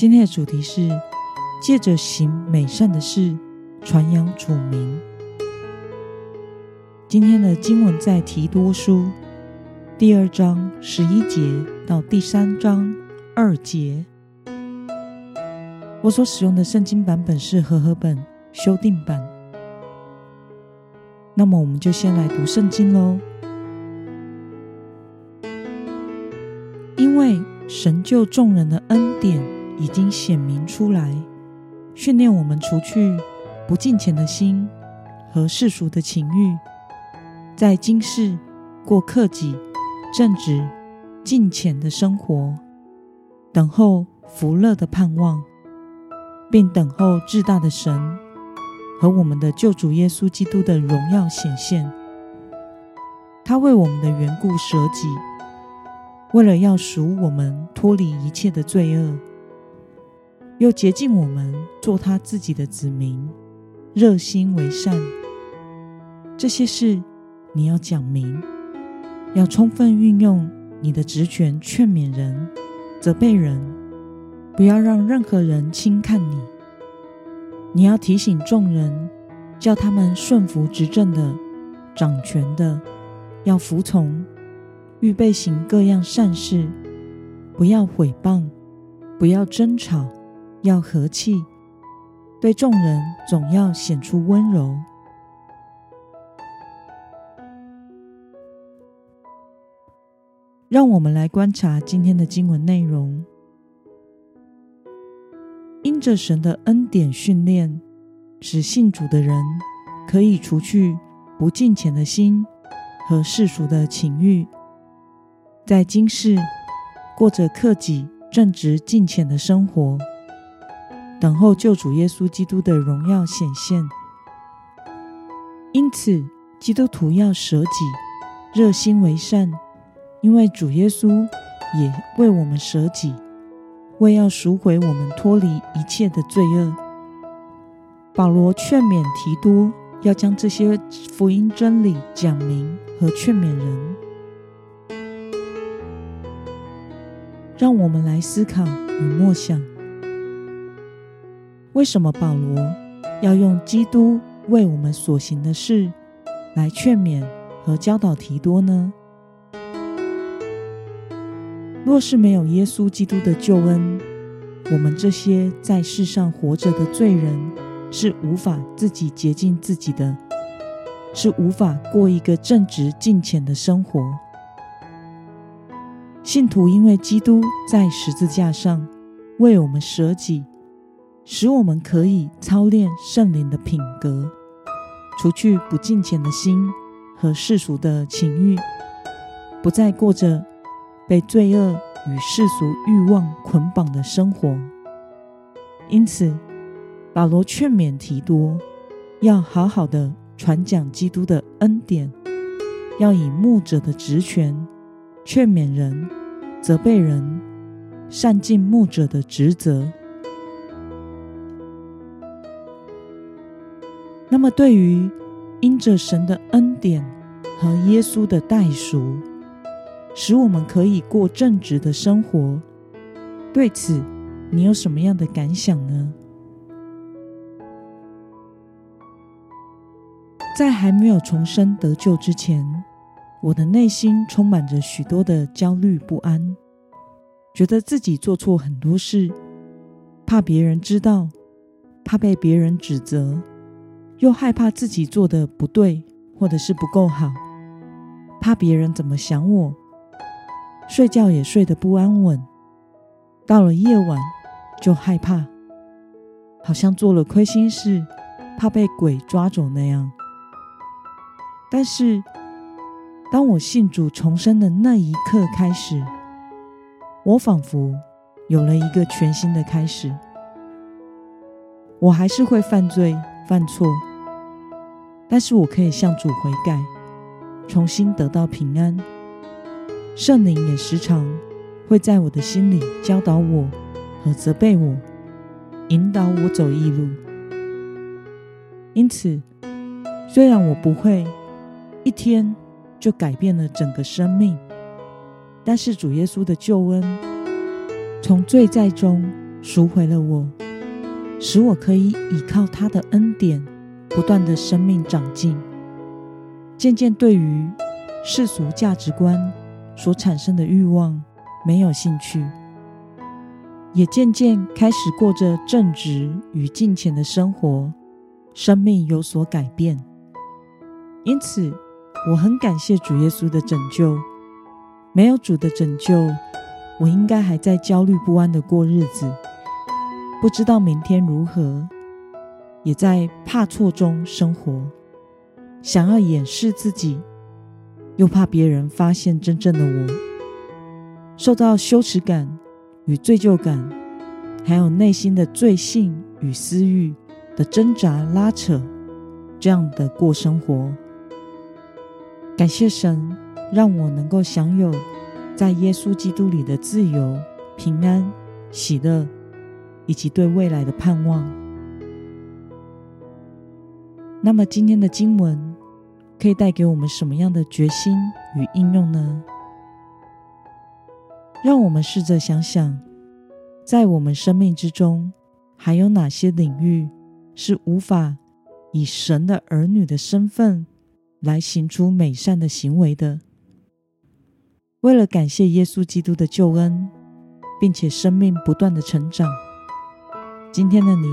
今天的主题是借着行美善的事传扬主名。今天的经文在提多书第二章十一节到第三章二节。我所使用的圣经版本是和合本修订版。那么，我们就先来读圣经喽。因为神救众人的恩典。已经显明出来，训练我们除去不敬虔的心和世俗的情欲，在今世过克己、正直、敬虔的生活，等候福乐的盼望，并等候至大的神和我们的救主耶稣基督的荣耀显现。他为我们的缘故舍己，为了要赎我们脱离一切的罪恶。又洁净我们，做他自己的子民，热心为善。这些事你要讲明，要充分运用你的职权，劝勉人、责备人，不要让任何人轻看你。你要提醒众人，叫他们顺服执政的、掌权的，要服从，预备行各样善事，不要毁谤，不要争吵。要和气，对众人总要显出温柔。让我们来观察今天的经文内容。因着神的恩典训练，使信主的人可以除去不敬虔的心和世俗的情欲，在今世过着克己、正直、敬虔的生活。等候救主耶稣基督的荣耀显现，因此基督徒要舍己，热心为善，因为主耶稣也为我们舍己，为要赎回我们脱离一切的罪恶。保罗劝勉提多要将这些福音真理讲明和劝勉人，让我们来思考与默想。为什么保罗要用基督为我们所行的事来劝勉和教导提多呢？若是没有耶稣基督的救恩，我们这些在世上活着的罪人是无法自己洁净自己的，是无法过一个正直敬虔的生活。信徒因为基督在十字架上为我们舍己。使我们可以操练圣灵的品格，除去不敬虔的心和世俗的情欲，不再过着被罪恶与世俗欲望捆绑的生活。因此，保罗劝勉提多要好好的传讲基督的恩典，要以牧者的职权劝勉人、责备人，善尽牧者的职责。那么，对于因着神的恩典和耶稣的代赎，使我们可以过正直的生活，对此你有什么样的感想呢？在还没有重生得救之前，我的内心充满着许多的焦虑不安，觉得自己做错很多事，怕别人知道，怕被别人指责。又害怕自己做的不对，或者是不够好，怕别人怎么想我，睡觉也睡得不安稳。到了夜晚就害怕，好像做了亏心事，怕被鬼抓走那样。但是，当我信主重生的那一刻开始，我仿佛有了一个全新的开始。我还是会犯罪、犯错，但是我可以向主悔改，重新得到平安。圣灵也时常会在我的心里教导我和责备我，引导我走义路。因此，虽然我不会一天就改变了整个生命，但是主耶稣的救恩从罪在中赎回了我。使我可以依靠他的恩典，不断的生命长进，渐渐对于世俗价值观所产生的欲望没有兴趣，也渐渐开始过着正直与敬虔的生活，生命有所改变。因此，我很感谢主耶稣的拯救。没有主的拯救，我应该还在焦虑不安的过日子。不知道明天如何，也在怕错中生活，想要掩饰自己，又怕别人发现真正的我，受到羞耻感与罪疚感，还有内心的罪性与私欲的挣扎拉扯，这样的过生活。感谢神，让我能够享有在耶稣基督里的自由、平安、喜乐。以及对未来的盼望。那么，今天的经文可以带给我们什么样的决心与应用呢？让我们试着想想，在我们生命之中，还有哪些领域是无法以神的儿女的身份来行出美善的行为的？为了感谢耶稣基督的救恩，并且生命不断的成长。今天的你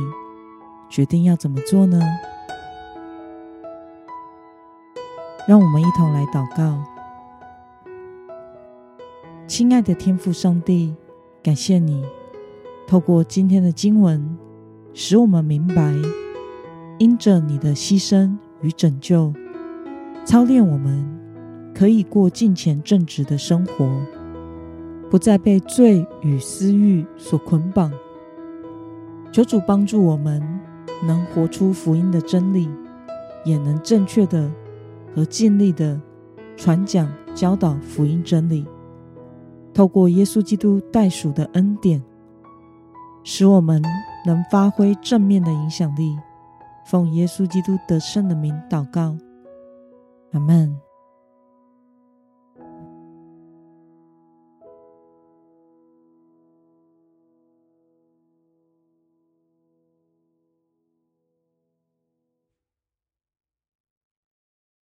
决定要怎么做呢？让我们一同来祷告。亲爱的天父上帝，感谢你透过今天的经文，使我们明白，因着你的牺牲与拯救，操练我们可以过敬虔正直的生活，不再被罪与私欲所捆绑。求主帮助我们，能活出福音的真理，也能正确的和尽力的传讲教导福音真理。透过耶稣基督代赎的恩典，使我们能发挥正面的影响力。奉耶稣基督得胜的名祷告，阿门。